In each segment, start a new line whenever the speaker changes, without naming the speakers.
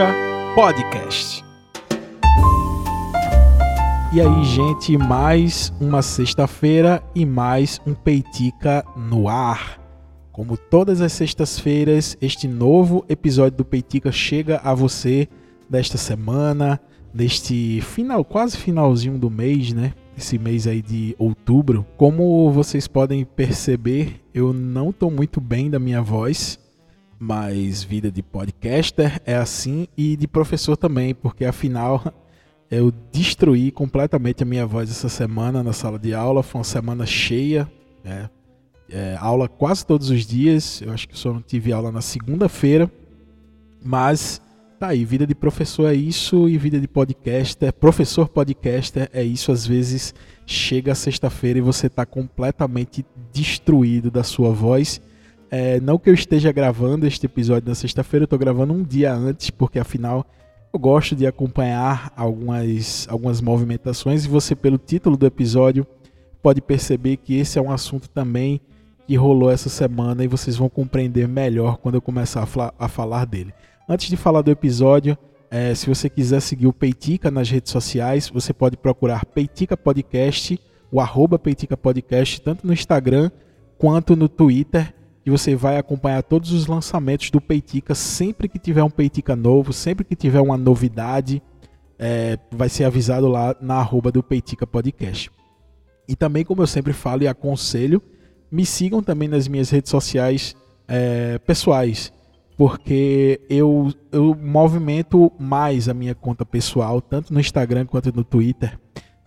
Peitica Podcast. E aí, gente, mais uma sexta-feira e mais um Peitica no ar. Como todas as sextas-feiras, este novo episódio do Peitica chega a você desta semana, neste final, quase finalzinho do mês, né? Esse mês aí de outubro. Como vocês podem perceber, eu não estou muito bem da minha voz, mas vida de podcaster é assim e de professor também, porque afinal eu destruí completamente a minha voz essa semana na sala de aula. Foi uma semana cheia, né? é, aula quase todos os dias. Eu acho que só não tive aula na segunda-feira, mas Tá aí, vida de professor é isso e vida de podcaster, professor podcaster é isso. Às vezes chega sexta-feira e você está completamente destruído da sua voz. É, não que eu esteja gravando este episódio na sexta-feira, eu estou gravando um dia antes, porque afinal eu gosto de acompanhar algumas, algumas movimentações e você, pelo título do episódio, pode perceber que esse é um assunto também que rolou essa semana e vocês vão compreender melhor quando eu começar a, a falar dele. Antes de falar do episódio, é, se você quiser seguir o Peitica nas redes sociais, você pode procurar Peitica Podcast, o arroba Peitica Podcast, tanto no Instagram quanto no Twitter, e você vai acompanhar todos os lançamentos do Peitica sempre que tiver um Peitica novo, sempre que tiver uma novidade, é, vai ser avisado lá na arroba do Peitica Podcast. E também, como eu sempre falo e aconselho, me sigam também nas minhas redes sociais é, pessoais porque eu, eu movimento mais a minha conta pessoal, tanto no Instagram quanto no Twitter.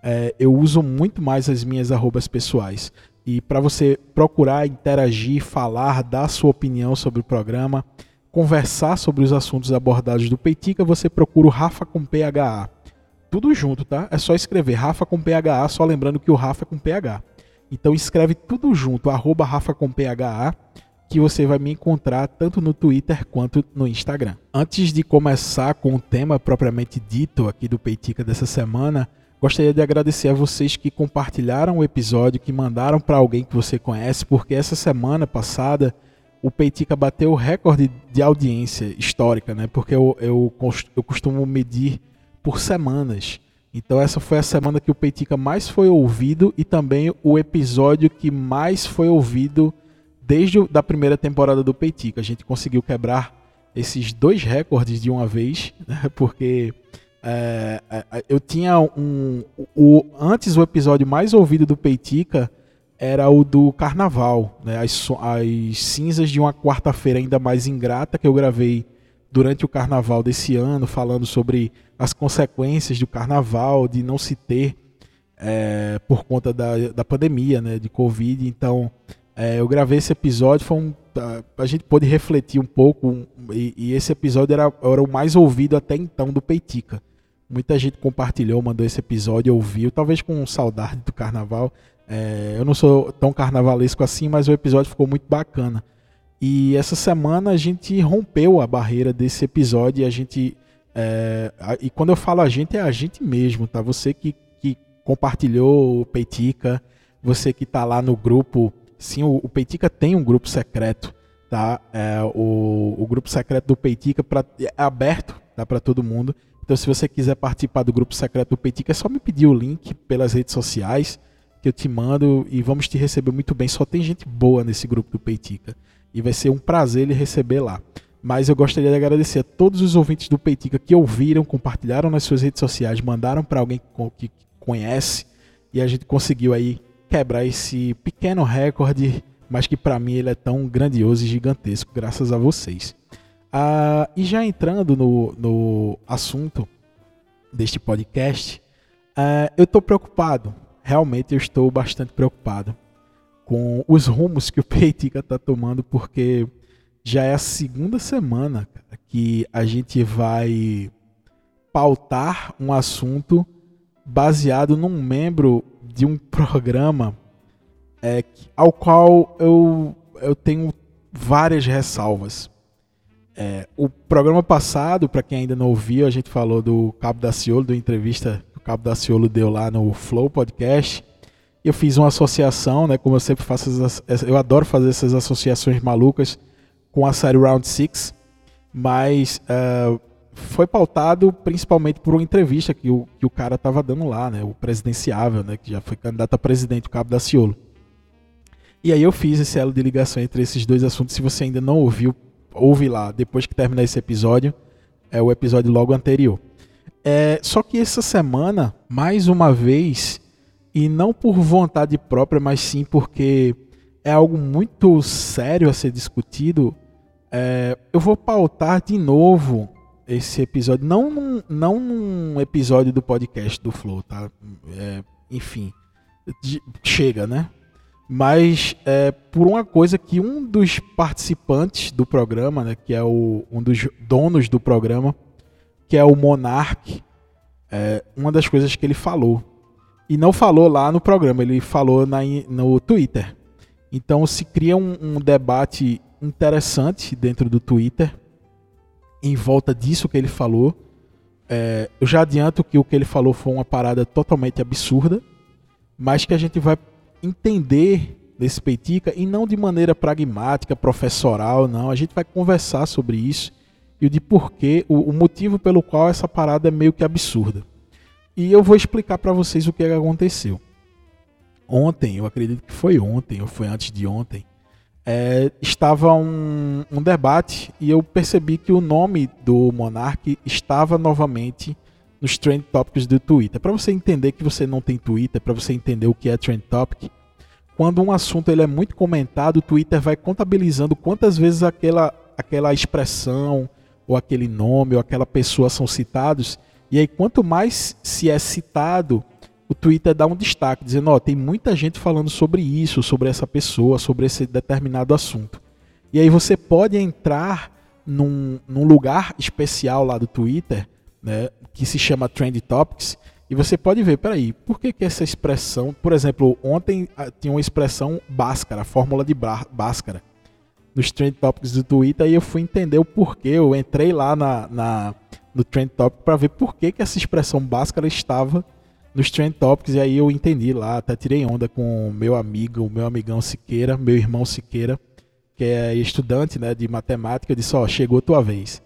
É, eu uso muito mais as minhas arrobas pessoais. E para você procurar interagir, falar, dar sua opinião sobre o programa, conversar sobre os assuntos abordados do Peitica, você procura o Rafa com PHA. Tudo junto, tá? É só escrever Rafa com PHA, só lembrando que o Rafa é com PH. Então escreve tudo junto, arroba Rafa com PHA que você vai me encontrar tanto no Twitter quanto no Instagram. Antes de começar com o tema propriamente dito aqui do Peitica dessa semana, gostaria de agradecer a vocês que compartilharam o episódio, que mandaram para alguém que você conhece, porque essa semana passada o Peitica bateu o recorde de audiência histórica, né? Porque eu, eu, eu costumo medir por semanas. Então essa foi a semana que o Peitica mais foi ouvido e também o episódio que mais foi ouvido desde a primeira temporada do Peitica. A gente conseguiu quebrar esses dois recordes de uma vez, né? porque é, é, eu tinha um. O, antes, o episódio mais ouvido do Peitica era o do Carnaval, né? as, as cinzas de uma quarta-feira ainda mais ingrata que eu gravei durante o Carnaval desse ano, falando sobre as consequências do Carnaval, de não se ter é, por conta da, da pandemia, né, de Covid. Então, é, eu gravei esse episódio, foi um, a, a gente pôde refletir um pouco, um, e, e, esse episódio era, era o mais ouvido até então do Peitica. Muita gente compartilhou, mandou esse episódio, ouviu, talvez com saudade do carnaval. É, eu não sou tão carnavalesco assim, mas o episódio ficou muito bacana. E essa semana a gente rompeu a barreira desse episódio e a gente. É, e quando eu falo a gente, é a gente mesmo, tá? Você que, que compartilhou o Peitica, você que tá lá no grupo Sim, o, o Peitica tem um grupo secreto, tá? É, o, o grupo secreto do Peitica pra, é aberto tá, para todo mundo. Então, se você quiser participar do grupo secreto do Peitica, é só me pedir o link pelas redes sociais que eu te mando e vamos te receber muito bem. Só tem gente boa nesse grupo do Peitica e vai ser um prazer lhe receber lá. Mas eu gostaria de agradecer a todos os ouvintes do Peitica que ouviram, compartilharam nas suas redes sociais, mandaram para alguém que conhece e a gente conseguiu aí quebrar esse pequeno recorde, mas que para mim ele é tão grandioso e gigantesco, graças a vocês. Ah, e já entrando no, no assunto deste podcast, ah, eu estou preocupado, realmente eu estou bastante preocupado com os rumos que o Peitica está tomando, porque já é a segunda semana que a gente vai pautar um assunto baseado num membro de um programa é, ao qual eu, eu tenho várias ressalvas. É, o programa passado, para quem ainda não ouviu, a gente falou do Cabo da Ciolo, da entrevista que o Cabo da Ciolo deu lá no Flow Podcast. Eu fiz uma associação, né, como eu sempre faço, eu adoro fazer essas associações malucas com a série Round 6, mas uh, foi pautado principalmente por uma entrevista que o, que o cara estava dando lá, né? O presidenciável, né? Que já foi candidato a presidente, o Cabo da Ciolo. E aí eu fiz esse elo de ligação entre esses dois assuntos. Se você ainda não ouviu, ouve lá, depois que terminar esse episódio. É o episódio logo anterior. É, só que essa semana, mais uma vez, e não por vontade própria, mas sim porque é algo muito sério a ser discutido, é, eu vou pautar de novo esse episódio, não num, não num episódio do podcast do Flow, tá? É, enfim, de, chega, né? Mas é, por uma coisa que um dos participantes do programa, né, que é o, um dos donos do programa, que é o Monark, é, uma das coisas que ele falou. E não falou lá no programa, ele falou na, no Twitter. Então se cria um, um debate interessante dentro do Twitter em volta disso que ele falou. É, eu já adianto que o que ele falou foi uma parada totalmente absurda, mas que a gente vai entender desse Peitica e não de maneira pragmática, professoral, não. A gente vai conversar sobre isso e de porquê, o, o motivo pelo qual essa parada é meio que absurda. E eu vou explicar para vocês o que, que aconteceu. Ontem, eu acredito que foi ontem, ou foi antes de ontem, é, estava um, um, debate e eu percebi que o nome do Monark estava novamente nos Trend Topics do Twitter. Para você entender que você não tem Twitter, para você entender o que é Trend Topic, quando um assunto ele é muito comentado, o Twitter vai contabilizando quantas vezes aquela, aquela expressão, ou aquele nome, ou aquela pessoa são citados. E aí, quanto mais se é citado, o Twitter dá um destaque, dizendo: Ó, oh, tem muita gente falando sobre isso, sobre essa pessoa, sobre esse determinado assunto. E aí você pode entrar num, num lugar especial lá do Twitter né, que se chama Trend Topics, e você pode ver, peraí, por que, que essa expressão, por exemplo, ontem ah, tinha uma expressão Bhaskara, fórmula de Bhaskara, nos Trend Topics do Twitter, e eu fui entender o porquê, eu entrei lá na, na no Trend Topic para ver por que, que essa expressão Bhaskara estava nos Trend Topics, e aí eu entendi lá, até tirei onda com meu amigo, o meu amigão Siqueira, meu irmão Siqueira, que é estudante né, de matemática, eu disse, ó, oh, chegou a tua vez.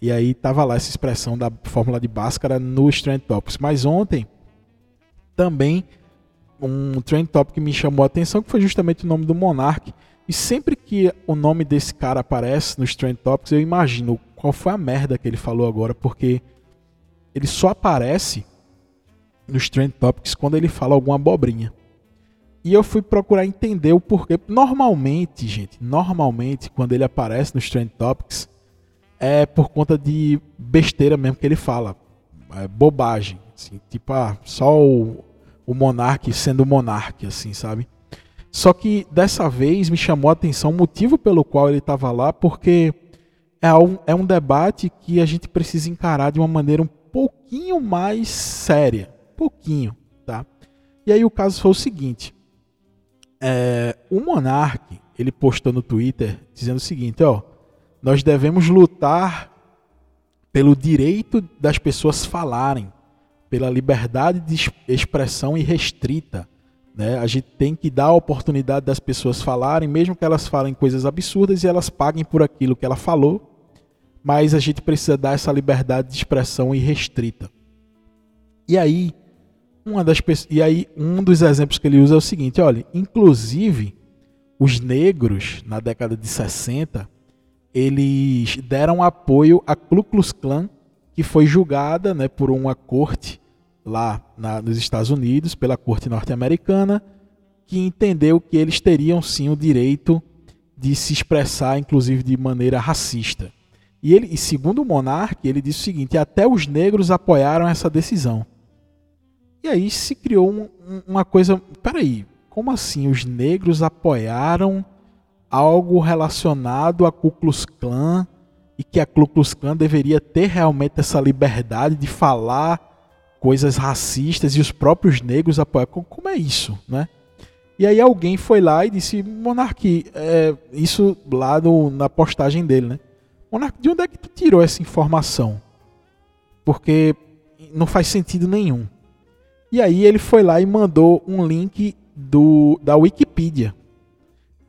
E aí tava lá essa expressão da fórmula de Bhaskara no Trend Topics. Mas ontem também um Trend Topic me chamou a atenção, que foi justamente o nome do Monark. E sempre que o nome desse cara aparece nos Trend Topics, eu imagino qual foi a merda que ele falou agora, porque ele só aparece nos Trend Topics quando ele fala alguma abobrinha. E eu fui procurar entender o porquê. Normalmente, gente, normalmente, quando ele aparece nos Trend Topics, é por conta de besteira mesmo que ele fala. É bobagem. Assim, tipo, ah, só o, o monarca sendo monarca, assim, sabe? Só que dessa vez me chamou a atenção o motivo pelo qual ele estava lá, porque é um, é um debate que a gente precisa encarar de uma maneira um pouquinho mais séria. Pouquinho, tá? E aí o caso foi o seguinte. É, o monarca ele postou no Twitter dizendo o seguinte, ó nós devemos lutar pelo direito das pessoas falarem, pela liberdade de expressão irrestrita. Né? A gente tem que dar a oportunidade das pessoas falarem, mesmo que elas falem coisas absurdas e elas paguem por aquilo que ela falou, mas a gente precisa dar essa liberdade de expressão irrestrita. E aí, uma das e aí um dos exemplos que ele usa é o seguinte, olha, inclusive os negros na década de 60 eles deram apoio à Ku Klux Klan, que foi julgada né, por uma corte lá na, nos Estados Unidos, pela corte norte-americana, que entendeu que eles teriam sim o direito de se expressar, inclusive de maneira racista. E, ele, e segundo o monarca, ele disse o seguinte: até os negros apoiaram essa decisão. E aí se criou um, uma coisa. Peraí, como assim? Os negros apoiaram algo relacionado a Ku Klux Klan e que a Ku Klux Klan deveria ter realmente essa liberdade de falar coisas racistas e os próprios negros apoiar. Como é isso, né? E aí alguém foi lá e disse, Monarque, é, isso lá no, na postagem dele, né? Monarque, de onde é que tu tirou essa informação? Porque não faz sentido nenhum. E aí ele foi lá e mandou um link do, da Wikipedia.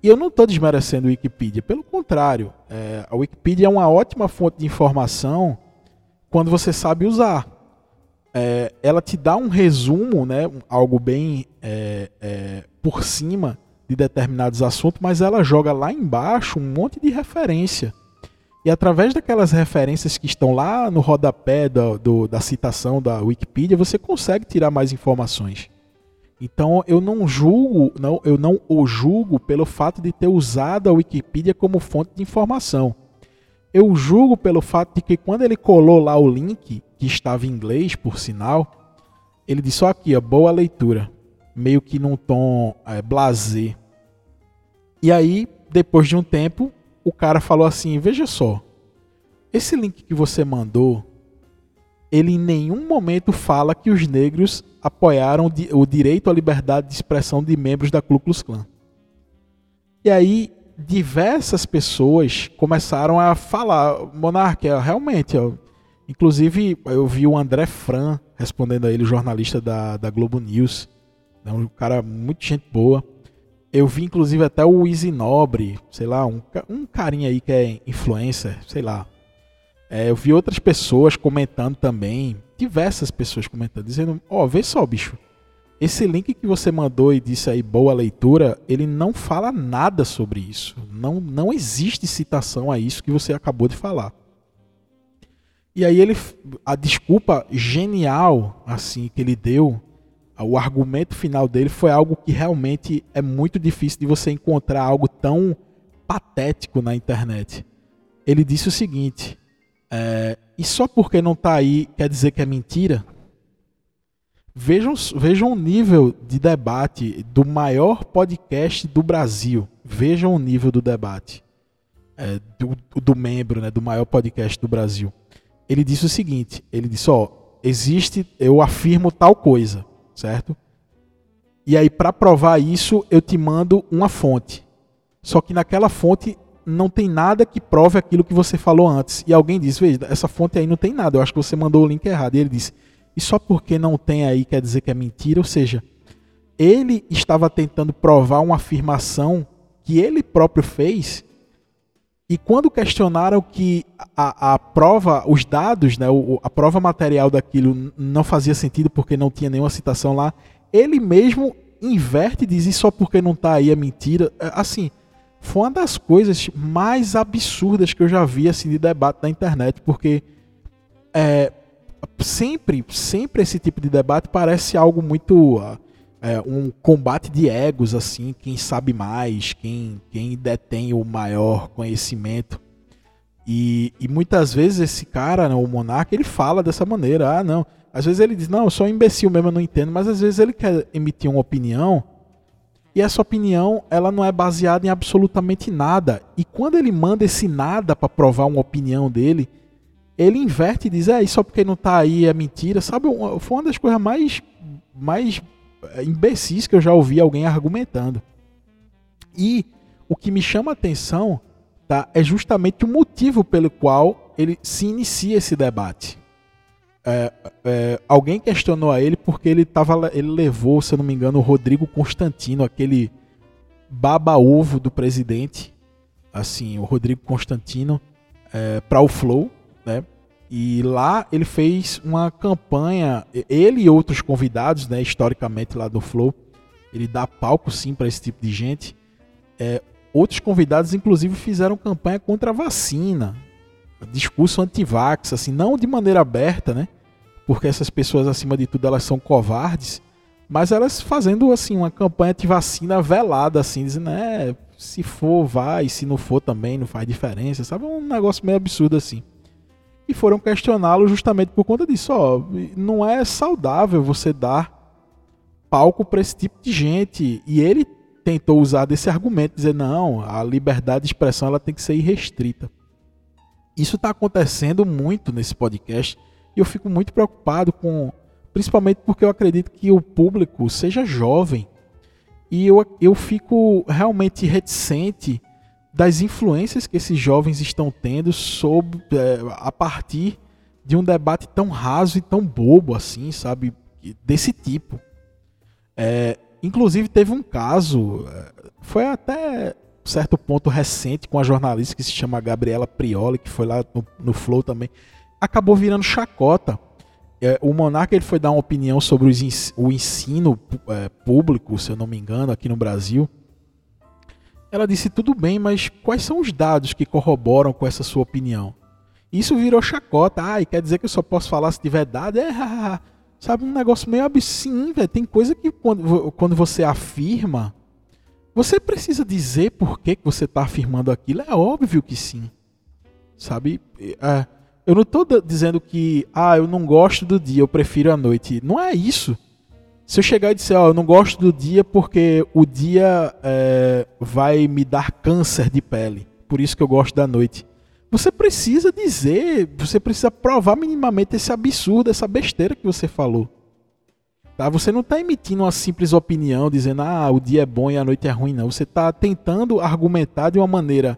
E eu não estou desmerecendo a Wikipedia, pelo contrário, é, a Wikipedia é uma ótima fonte de informação quando você sabe usar. É, ela te dá um resumo, né, algo bem é, é, por cima de determinados assuntos, mas ela joga lá embaixo um monte de referência. E através daquelas referências que estão lá no rodapé do, do, da citação da Wikipedia, você consegue tirar mais informações. Então eu não julgo, não, eu não o julgo pelo fato de ter usado a Wikipedia como fonte de informação. Eu julgo pelo fato de que quando ele colou lá o link, que estava em inglês, por sinal, ele disse: só aqui, ó, boa leitura. Meio que num tom é, blazer. E aí, depois de um tempo, o cara falou assim: veja só, esse link que você mandou, ele em nenhum momento fala que os negros apoiaram o direito à liberdade de expressão de membros da Ku Klux Klan. E aí diversas pessoas começaram a falar, Monarca, realmente, ó, inclusive eu vi o André Fran respondendo a ele, jornalista da, da Globo News, né, um cara muito gente boa. Eu vi inclusive até o Easy Nobre, sei lá, um, um carinha aí que é influencer, sei lá. É, eu vi outras pessoas comentando também, diversas pessoas comentando, dizendo: Ó, oh, vê só, bicho. Esse link que você mandou e disse aí boa leitura, ele não fala nada sobre isso. Não, não existe citação a isso que você acabou de falar. E aí ele a desculpa genial assim que ele deu, o argumento final dele foi algo que realmente é muito difícil de você encontrar algo tão patético na internet. Ele disse o seguinte: é, e só porque não está aí quer dizer que é mentira? Vejam, vejam o nível de debate do maior podcast do Brasil. Vejam o nível do debate é, do, do, membro, né, do maior podcast do Brasil. Ele disse o seguinte: ele disse, ó, existe, eu afirmo tal coisa, certo? E aí para provar isso eu te mando uma fonte. Só que naquela fonte não tem nada que prove aquilo que você falou antes. E alguém diz, veja, essa fonte aí não tem nada, eu acho que você mandou o link errado. E ele disse, e só porque não tem aí quer dizer que é mentira? Ou seja, ele estava tentando provar uma afirmação que ele próprio fez. E quando questionaram que a, a prova, os dados, né, a prova material daquilo não fazia sentido porque não tinha nenhuma citação lá, ele mesmo inverte e diz e só porque não está aí é mentira. É, assim, foi uma das coisas mais absurdas que eu já vi assim, de debate na internet, porque é, sempre, sempre esse tipo de debate parece algo muito é, um combate de egos, assim, quem sabe mais, quem, quem detém o maior conhecimento. E, e muitas vezes esse cara, né, o monarca, ele fala dessa maneira. Ah, não. Às vezes ele diz, não, eu sou um imbecil mesmo, eu não entendo. Mas às vezes ele quer emitir uma opinião e essa opinião ela não é baseada em absolutamente nada. E quando ele manda esse nada para provar uma opinião dele, ele inverte e diz: É, isso só porque não está aí é mentira. Sabe, foi uma das coisas mais, mais eh, imbecis que eu já ouvi alguém argumentando. E o que me chama a atenção tá, é justamente o motivo pelo qual ele se inicia esse debate é, é, alguém questionou a ele porque ele tava, ele levou, se eu não me engano, o Rodrigo Constantino, aquele baba-ovo do presidente, assim, o Rodrigo Constantino, é, para o Flow, né? E lá ele fez uma campanha, ele e outros convidados, né, historicamente lá do Flow, ele dá palco sim para esse tipo de gente. É, outros convidados, inclusive, fizeram campanha contra a vacina, discurso anti-vax, assim, não de maneira aberta, né? porque essas pessoas, acima de tudo, elas são covardes, mas elas fazendo assim uma campanha de vacina velada, assim, dizendo, é, se for, vai, se não for também, não faz diferença, sabe? Um negócio meio absurdo assim. E foram questioná-lo justamente por conta disso, ó, não é saudável você dar palco para esse tipo de gente. E ele tentou usar desse argumento, dizer, não, a liberdade de expressão ela tem que ser irrestrita. Isso está acontecendo muito nesse podcast e eu fico muito preocupado com, principalmente porque eu acredito que o público seja jovem. E eu, eu fico realmente reticente das influências que esses jovens estão tendo sobre, é, a partir de um debate tão raso e tão bobo assim, sabe? Desse tipo. É, inclusive teve um caso, é, foi até certo ponto recente com a jornalista que se chama Gabriela Prioli, que foi lá no, no Flow também acabou virando chacota. É, o Monarca ele foi dar uma opinião sobre o ensino é, público, se eu não me engano, aqui no Brasil. Ela disse: tudo bem, mas quais são os dados que corroboram com essa sua opinião? Isso virou chacota. Ah, e quer dizer que eu só posso falar se tiver dado? É, sabe, um negócio meio absurdo, velho. Tem coisa que quando, quando você afirma, você precisa dizer por que, que você está afirmando aquilo. É óbvio que sim. Sabe? É, eu não estou dizendo que, ah, eu não gosto do dia, eu prefiro a noite. Não é isso. Se eu chegar e disser, ó, eu não gosto do dia porque o dia é, vai me dar câncer de pele, por isso que eu gosto da noite. Você precisa dizer, você precisa provar minimamente esse absurdo, essa besteira que você falou. Tá? Você não está emitindo uma simples opinião dizendo, ah, o dia é bom e a noite é ruim, não. Você está tentando argumentar de uma maneira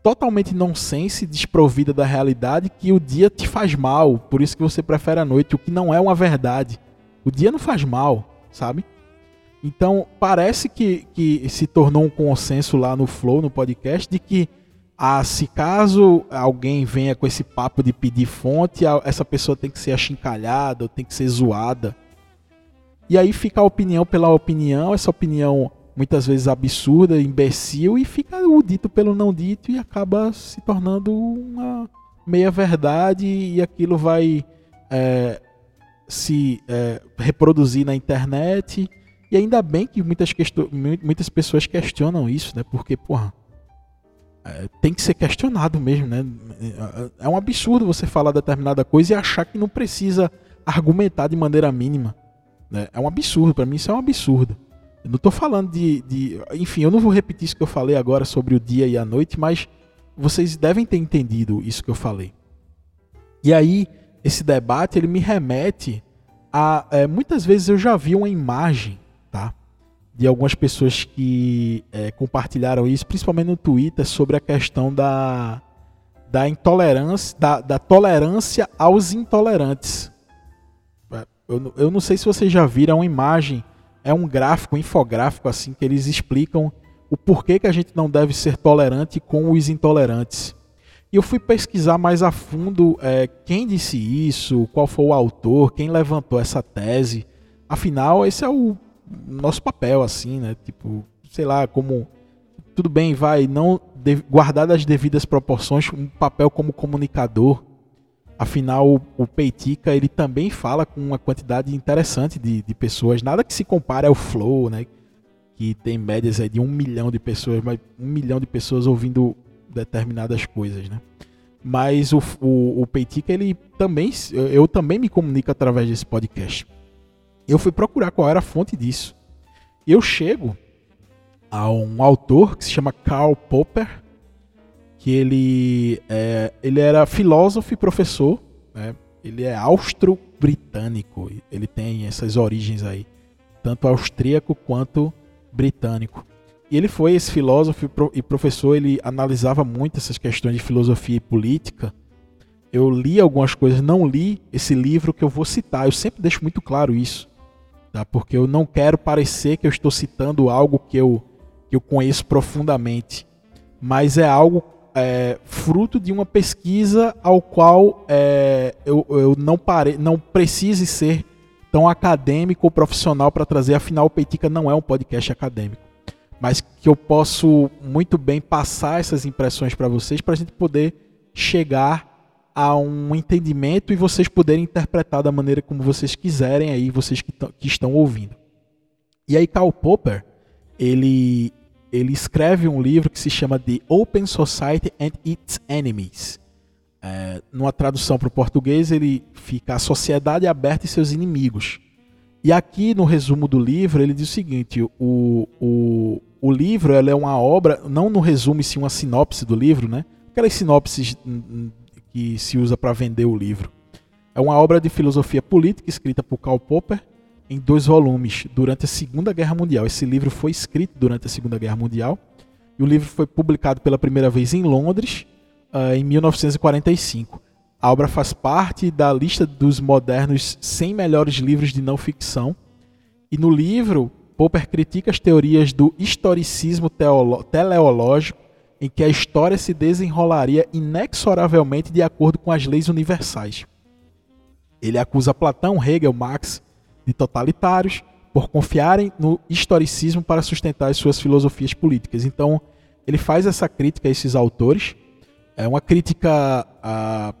totalmente nonsense, desprovida da realidade, que o dia te faz mal, por isso que você prefere a noite, o que não é uma verdade. O dia não faz mal, sabe? Então, parece que, que se tornou um consenso lá no Flow, no podcast, de que ah, se caso alguém venha com esse papo de pedir fonte, essa pessoa tem que ser achincalhada, ou tem que ser zoada. E aí fica a opinião pela opinião, essa opinião muitas vezes absurda, imbecil, e fica o dito pelo não dito e acaba se tornando uma meia verdade e aquilo vai é, se é, reproduzir na internet. E ainda bem que muitas, muitas pessoas questionam isso, né? Porque, porra, é, tem que ser questionado mesmo, né? É um absurdo você falar determinada coisa e achar que não precisa argumentar de maneira mínima. Né? É um absurdo, para mim isso é um absurdo. Eu não estou falando de, de. Enfim, eu não vou repetir isso que eu falei agora sobre o dia e a noite, mas vocês devem ter entendido isso que eu falei. E aí, esse debate ele me remete a é, muitas vezes eu já vi uma imagem, tá, de algumas pessoas que é, compartilharam isso, principalmente no Twitter, sobre a questão da da intolerância, da, da tolerância aos intolerantes. Eu, eu não sei se vocês já viram uma imagem, é um gráfico, um infográfico assim que eles explicam o porquê que a gente não deve ser tolerante com os intolerantes. E eu fui pesquisar mais a fundo é, quem disse isso, qual foi o autor, quem levantou essa tese. Afinal, esse é o nosso papel, assim, né? Tipo, sei lá, como. Tudo bem, vai, não guardar as devidas proporções, um papel como comunicador. Afinal, o, Peitica ele também fala com uma quantidade interessante de, de pessoas. Nada que se compare ao Flow, né? Que tem médias de um milhão de pessoas, mas um milhão de pessoas ouvindo determinadas coisas, né? Mas o, o, o Peitica, ele também, eu também me comunico através desse podcast. Eu fui procurar qual era a fonte disso. Eu chego a um autor que se chama Karl Popper, que ele, é, ele era filósofo e professor, né? ele é austro-britânico, ele tem essas origens aí, tanto austríaco quanto britânico. E ele foi esse filósofo e professor, ele analisava muito essas questões de filosofia e política. Eu li algumas coisas, não li esse livro que eu vou citar. Eu sempre deixo muito claro isso, tá? Porque eu não quero parecer que eu estou citando algo que eu que eu conheço profundamente, mas é algo é, fruto de uma pesquisa ao qual é, eu, eu não pare, não precise ser tão acadêmico ou profissional para trazer. Afinal, o Peitica não é um podcast acadêmico mas que eu posso muito bem passar essas impressões para vocês para a gente poder chegar a um entendimento e vocês poderem interpretar da maneira como vocês quiserem aí, vocês que, que estão ouvindo. E aí Karl Popper, ele, ele escreve um livro que se chama The Open Society and Its Enemies. É, numa tradução para o português, ele fica a sociedade aberta e seus inimigos. E aqui no resumo do livro, ele diz o seguinte: o, o, o livro é uma obra, não no resumo, sim uma sinopse do livro, né? Aquelas sinopses hum, hum, que se usa para vender o livro. É uma obra de filosofia política escrita por Karl Popper em dois volumes durante a Segunda Guerra Mundial. Esse livro foi escrito durante a Segunda Guerra Mundial e o livro foi publicado pela primeira vez em Londres uh, em 1945. A obra faz parte da lista dos modernos 100 melhores livros de não ficção. E no livro, Popper critica as teorias do historicismo teleológico em que a história se desenrolaria inexoravelmente de acordo com as leis universais. Ele acusa Platão, Hegel, Marx de totalitários por confiarem no historicismo para sustentar as suas filosofias políticas. Então, ele faz essa crítica a esses autores. É uma crítica a,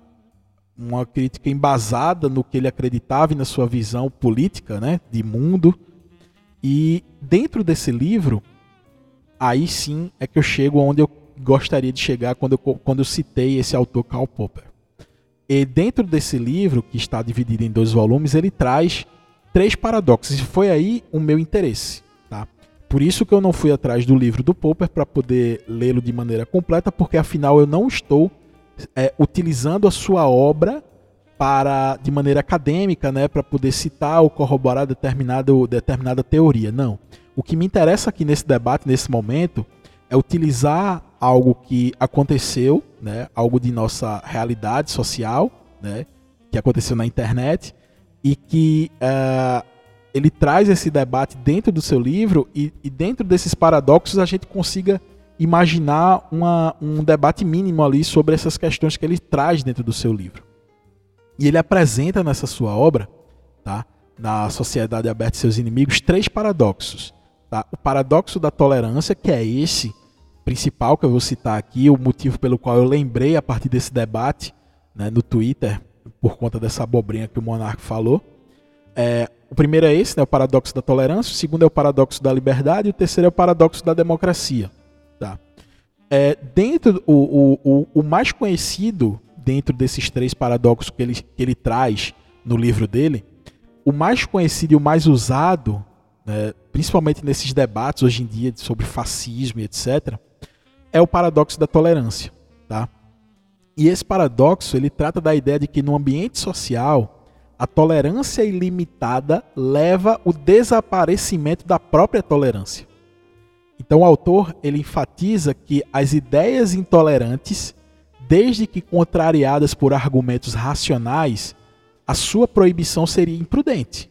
uma crítica embasada no que ele acreditava e na sua visão política, né, de mundo. E dentro desse livro, aí sim é que eu chego onde eu gostaria de chegar quando eu, quando eu citei esse autor Karl Popper. E dentro desse livro, que está dividido em dois volumes, ele traz três paradoxos. E foi aí o meu interesse. Tá? Por isso que eu não fui atrás do livro do Popper para poder lê-lo de maneira completa, porque afinal eu não estou é, utilizando a sua obra para de maneira acadêmica, né, para poder citar ou corroborar determinado, determinada teoria. Não. O que me interessa aqui nesse debate, nesse momento, é utilizar algo que aconteceu, né, algo de nossa realidade social, né, que aconteceu na internet, e que uh, ele traz esse debate dentro do seu livro, e, e, dentro desses paradoxos a gente consiga imaginar uma, um debate mínimo ali sobre essas questões que ele traz dentro do seu livro. E ele apresenta nessa sua obra, tá, na Sociedade Aberta e Seus Inimigos, três paradoxos. Tá? O paradoxo da tolerância, que é esse principal que eu vou citar aqui, o motivo pelo qual eu lembrei a partir desse debate né, no Twitter, por conta dessa abobrinha que o Monarco falou. É, o primeiro é esse, né, o paradoxo da tolerância, o segundo é o paradoxo da liberdade e o terceiro é o paradoxo da democracia. Tá? É, dentro o, o, o, o mais conhecido dentro desses três paradoxos que ele, que ele traz no livro dele, o mais conhecido e o mais usado, né, principalmente nesses debates hoje em dia sobre fascismo e etc., é o paradoxo da tolerância, tá? E esse paradoxo ele trata da ideia de que no ambiente social a tolerância ilimitada leva o desaparecimento da própria tolerância. Então o autor ele enfatiza que as ideias intolerantes, desde que contrariadas por argumentos racionais, a sua proibição seria imprudente.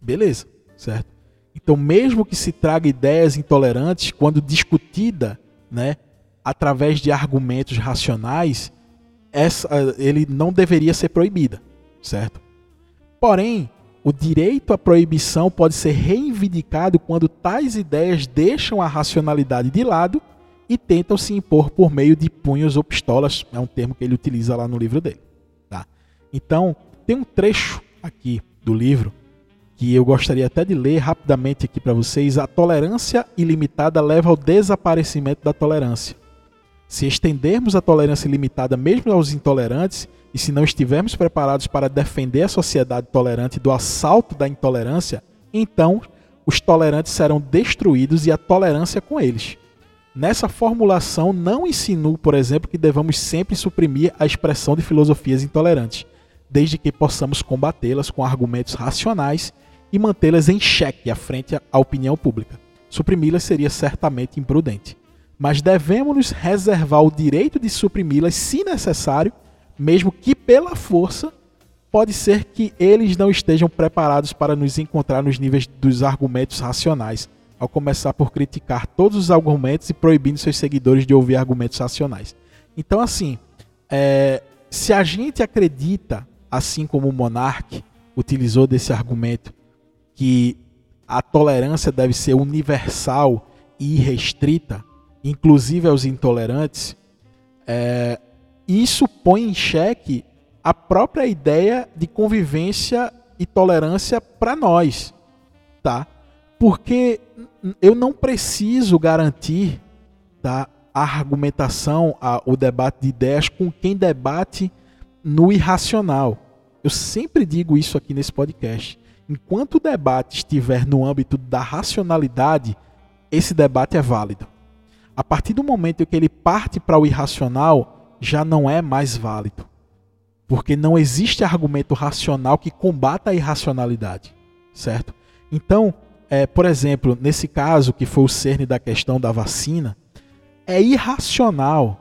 Beleza, certo? Então mesmo que se traga ideias intolerantes, quando discutida, né, através de argumentos racionais, essa, ele não deveria ser proibida, certo? Porém, o direito à proibição pode ser reivindicado quando tais ideias deixam a racionalidade de lado e tentam se impor por meio de punhos ou pistolas, é um termo que ele utiliza lá no livro dele. Tá? Então, tem um trecho aqui do livro que eu gostaria até de ler rapidamente aqui para vocês. A tolerância ilimitada leva ao desaparecimento da tolerância. Se estendermos a tolerância ilimitada mesmo aos intolerantes, e se não estivermos preparados para defender a sociedade tolerante do assalto da intolerância, então os tolerantes serão destruídos e a tolerância com eles. Nessa formulação, não insinuo, por exemplo, que devamos sempre suprimir a expressão de filosofias intolerantes, desde que possamos combatê-las com argumentos racionais e mantê-las em xeque à frente à opinião pública. Suprimi-las seria certamente imprudente mas devemos nos reservar o direito de suprimi-las se necessário, mesmo que pela força, pode ser que eles não estejam preparados para nos encontrar nos níveis dos argumentos racionais, ao começar por criticar todos os argumentos e proibindo seus seguidores de ouvir argumentos racionais. Então, assim, é, se a gente acredita, assim como o Monarque utilizou desse argumento, que a tolerância deve ser universal e irrestrita, inclusive aos intolerantes, é, isso põe em xeque a própria ideia de convivência e tolerância para nós, tá? Porque eu não preciso garantir tá, a argumentação, a, o debate de ideias com quem debate no irracional. Eu sempre digo isso aqui nesse podcast. Enquanto o debate estiver no âmbito da racionalidade, esse debate é válido. A partir do momento que ele parte para o irracional, já não é mais válido. Porque não existe argumento racional que combata a irracionalidade, certo? Então, é, por exemplo, nesse caso que foi o cerne da questão da vacina, é irracional.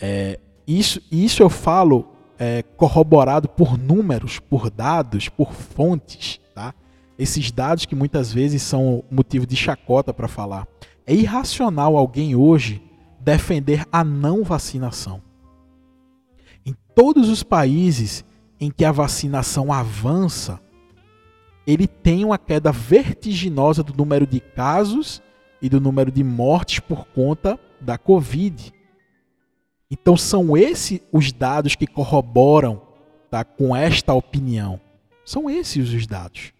É, isso, isso eu falo é, corroborado por números, por dados, por fontes, tá? Esses dados que muitas vezes são motivo de chacota para falar. É irracional alguém hoje defender a não vacinação. Em todos os países em que a vacinação avança, ele tem uma queda vertiginosa do número de casos e do número de mortes por conta da Covid. Então são esses os dados que corroboram tá, com esta opinião. São esses os dados.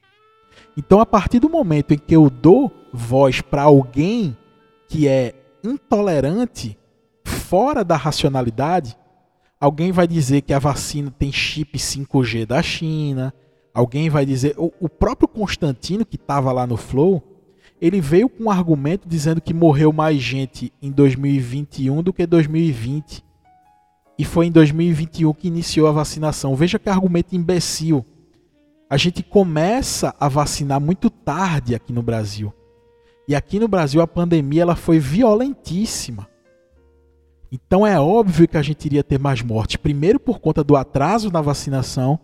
Então, a partir do momento em que eu dou voz para alguém que é intolerante, fora da racionalidade, alguém vai dizer que a vacina tem chip 5G da China, alguém vai dizer. O, próprio Constantino, que estava lá no Flow, ele veio com um argumento dizendo que morreu mais gente em 2021 do que 2020. E foi em 2021 que iniciou a vacinação. Veja que argumento imbecil a gente começa a vacinar muito tarde aqui no Brasil. E aqui no Brasil a pandemia ela foi violentíssima. Então é óbvio que a gente iria ter mais mortes. Primeiro por conta do atraso na vacinação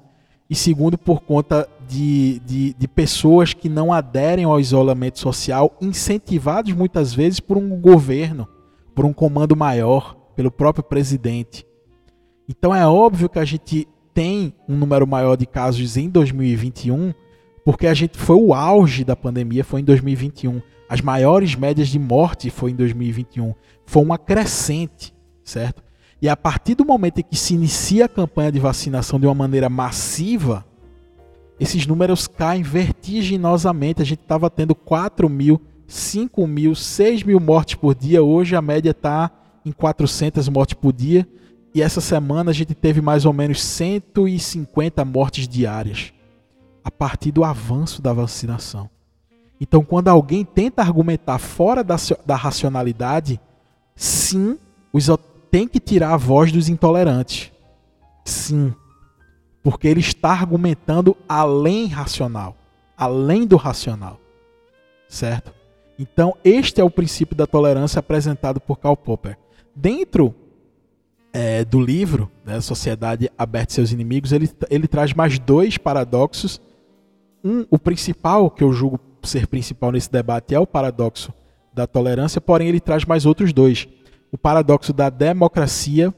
e segundo por conta de, de, de pessoas que não aderem ao isolamento social, incentivados muitas vezes por um governo, por um comando maior, pelo próprio presidente. Então é óbvio que a gente tem um número maior de casos em 2021, porque a gente foi o auge da pandemia foi em 2021. As maiores médias de morte foi em 2021. Foi uma crescente, certo? E a partir do momento em que se inicia a campanha de vacinação de uma maneira massiva, esses números caem vertiginosamente. A gente estava tendo 4 mil, 5 mil, 6 mil mortes por dia. Hoje a média está em 400 mortes por dia. E essa semana a gente teve mais ou menos 150 mortes diárias a partir do avanço da vacinação. Então, quando alguém tenta argumentar fora da, da racionalidade, sim, os, tem que tirar a voz dos intolerantes. Sim. Porque ele está argumentando além racional, além do racional. Certo? Então, este é o princípio da tolerância apresentado por Karl Popper. Dentro é, do livro, né, Sociedade Aberta e Seus Inimigos, ele, ele traz mais dois paradoxos. Um, o principal, que eu julgo ser principal nesse debate, é o paradoxo da tolerância, porém ele traz mais outros dois. O paradoxo da democracia,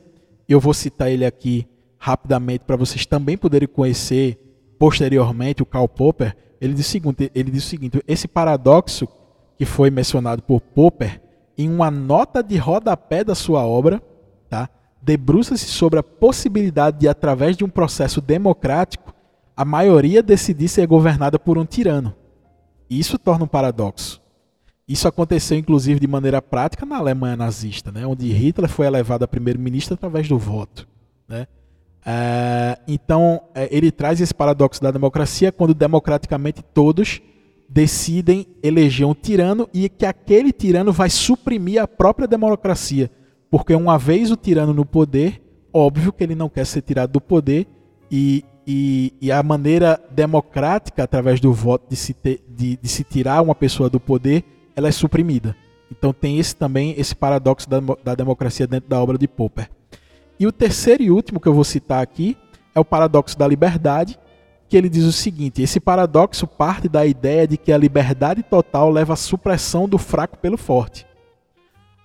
eu vou citar ele aqui rapidamente para vocês também poderem conhecer posteriormente o Karl Popper. Ele diz, o seguinte, ele diz o seguinte: esse paradoxo que foi mencionado por Popper em uma nota de rodapé da sua obra, tá? debruça-se sobre a possibilidade de, através de um processo democrático, a maioria decidir ser governada por um tirano. Isso torna um paradoxo. Isso aconteceu, inclusive, de maneira prática na Alemanha nazista, né, onde Hitler foi elevado a primeiro-ministro através do voto. Né? É, então, é, ele traz esse paradoxo da democracia quando democraticamente todos decidem eleger um tirano e que aquele tirano vai suprimir a própria democracia porque uma vez o tirano no poder, óbvio que ele não quer ser tirado do poder e, e, e a maneira democrática, através do voto, de se, ter, de, de se tirar uma pessoa do poder, ela é suprimida. Então tem esse também esse paradoxo da, da democracia dentro da obra de Popper. E o terceiro e último que eu vou citar aqui é o paradoxo da liberdade, que ele diz o seguinte: esse paradoxo parte da ideia de que a liberdade total leva à supressão do fraco pelo forte.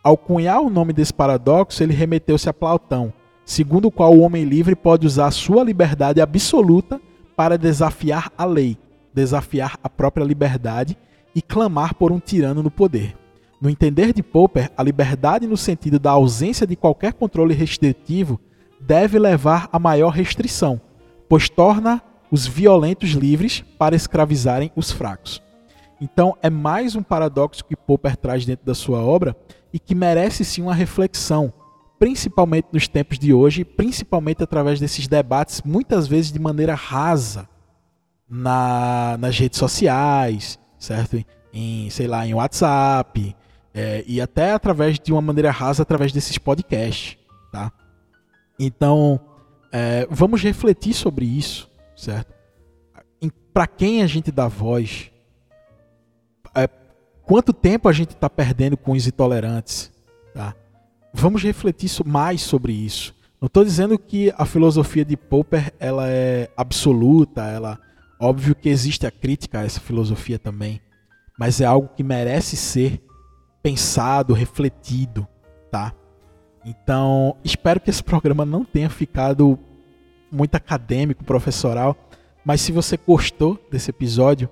Ao cunhar o nome desse paradoxo, ele remeteu-se a Platão, segundo o qual o homem livre pode usar sua liberdade absoluta para desafiar a lei, desafiar a própria liberdade e clamar por um tirano no poder. No entender de Popper, a liberdade no sentido da ausência de qualquer controle restritivo deve levar a maior restrição, pois torna os violentos livres para escravizarem os fracos. Então, é mais um paradoxo que Popper traz dentro da sua obra, e que merece sim uma reflexão, principalmente nos tempos de hoje, principalmente através desses debates, muitas vezes de maneira rasa, na, nas redes sociais, certo? Em, sei lá, em WhatsApp, é, e até através de uma maneira rasa através desses podcasts, tá? Então, é, vamos refletir sobre isso, certo? Para quem a gente dá voz, é, Quanto tempo a gente está perdendo com os intolerantes? Tá? Vamos refletir mais sobre isso. Não estou dizendo que a filosofia de Popper ela é absoluta, ela óbvio que existe a crítica a essa filosofia também, mas é algo que merece ser pensado, refletido, tá? Então, espero que esse programa não tenha ficado muito acadêmico, professoral, mas se você gostou desse episódio,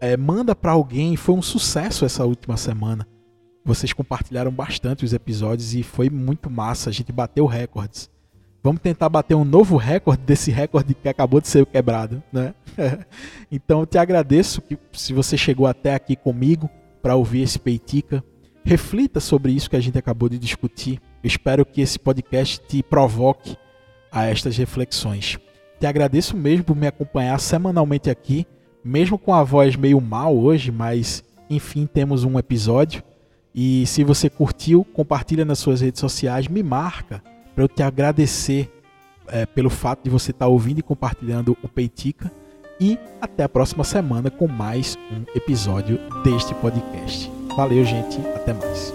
é, manda para alguém. Foi um sucesso essa última semana. Vocês compartilharam bastante os episódios e foi muito massa. A gente bateu recordes. Vamos tentar bater um novo recorde desse recorde que acabou de ser quebrado, né? então eu te agradeço que se você chegou até aqui comigo para ouvir esse Peitica, reflita sobre isso que a gente acabou de discutir. Eu espero que esse podcast te provoque a estas reflexões. Te agradeço mesmo por me acompanhar semanalmente aqui, mesmo com a voz meio mal hoje, mas enfim, temos um episódio. E se você curtiu, compartilha nas suas redes sociais, me marca para eu te agradecer é, pelo fato de você estar tá ouvindo e compartilhando o Peitica. E até a próxima semana com mais um episódio deste podcast. Valeu, gente. Até mais.